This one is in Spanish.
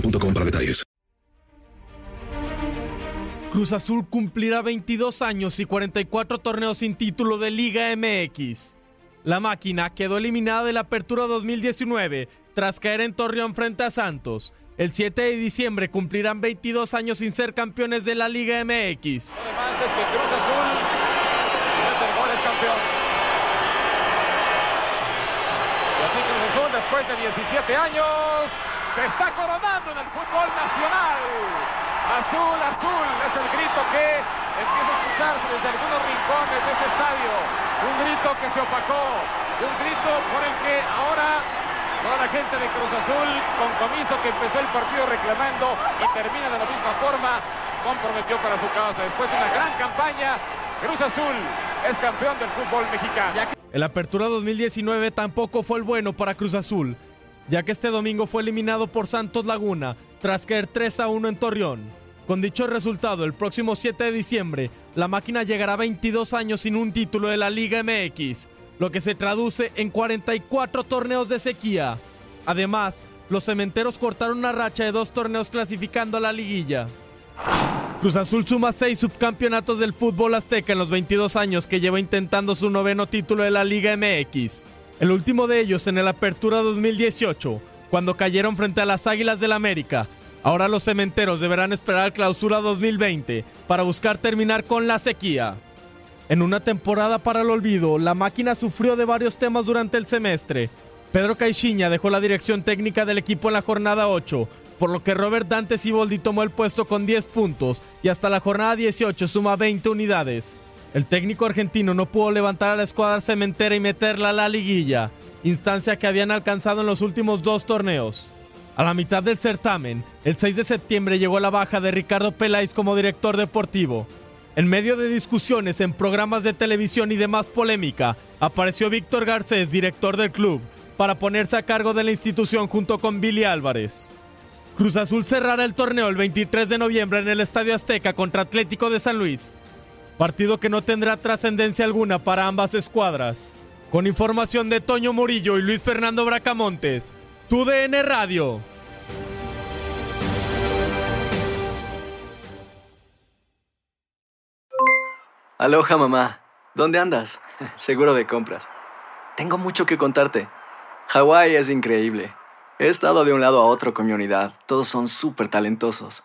boostmobile.com para detalles. Cruz Azul cumplirá 22 años y 44 torneos sin título de Liga MX. La máquina quedó eliminada de la Apertura 2019 tras caer en Torreón frente a Santos. El 7 de diciembre cumplirán 22 años sin ser campeones de la Liga MX. Después de 17 años, se está coronando en el fútbol nacional. Azul, azul, es el grito que empieza a escucharse desde algunos rincones de este estadio. Un grito que se opacó, un grito por el que ahora toda la gente de Cruz Azul, con comiso que empezó el partido reclamando y termina de la misma forma, comprometió para su causa. Después de una gran campaña, Cruz Azul es campeón del fútbol mexicano. El Apertura 2019 tampoco fue el bueno para Cruz Azul, ya que este domingo fue eliminado por Santos Laguna tras caer 3 a 1 en Torreón. Con dicho resultado, el próximo 7 de diciembre, la máquina llegará a 22 años sin un título de la Liga MX, lo que se traduce en 44 torneos de sequía. Además, los cementeros cortaron una racha de dos torneos clasificando a la liguilla. Cruz Azul suma seis subcampeonatos del fútbol azteca en los 22 años que lleva intentando su noveno título de la Liga MX. El último de ellos en el Apertura 2018, cuando cayeron frente a las Águilas del América. Ahora los cementeros deberán esperar Clausura 2020 para buscar terminar con la sequía. En una temporada para el olvido, la máquina sufrió de varios temas durante el semestre. Pedro Caixinha dejó la dirección técnica del equipo en la jornada 8, por lo que Robert Dante Siboldi tomó el puesto con 10 puntos y hasta la jornada 18 suma 20 unidades. El técnico argentino no pudo levantar a la escuadra cementera y meterla a la liguilla, instancia que habían alcanzado en los últimos dos torneos. A la mitad del certamen, el 6 de septiembre llegó la baja de Ricardo Peláez como director deportivo. En medio de discusiones en programas de televisión y demás polémica, apareció Víctor Garcés, director del club, para ponerse a cargo de la institución junto con Billy Álvarez. Cruz Azul cerrará el torneo el 23 de noviembre en el Estadio Azteca contra Atlético de San Luis, partido que no tendrá trascendencia alguna para ambas escuadras. Con información de Toño Murillo y Luis Fernando Bracamontes, TUDN Radio. Aloha mamá, ¿dónde andas? Seguro de compras. Tengo mucho que contarte. Hawái es increíble. He estado de un lado a otro con mi unidad. Todos son súper talentosos.